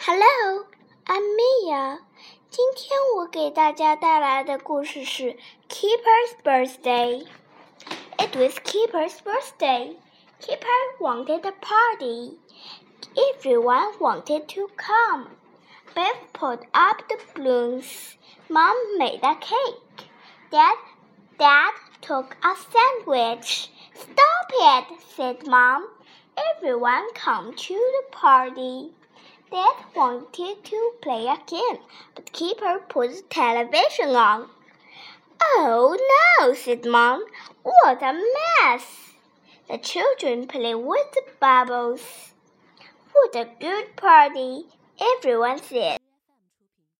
Hello, I'm Mia。今天我给大家带来的故事是《Kipper's Birthday》。It was Kipper's birthday. Kipper wanted a party. Everyone wanted to come. Beth put up the balloons. Mom made a cake. Dad, Dad took a sandwich. Stop it, said Mom. Everyone come to the party. Dad wanted to play a game, but Kipper put the television on. Oh no, said Mom. What a mess! The children played with the bubbles. What a good party, everyone said.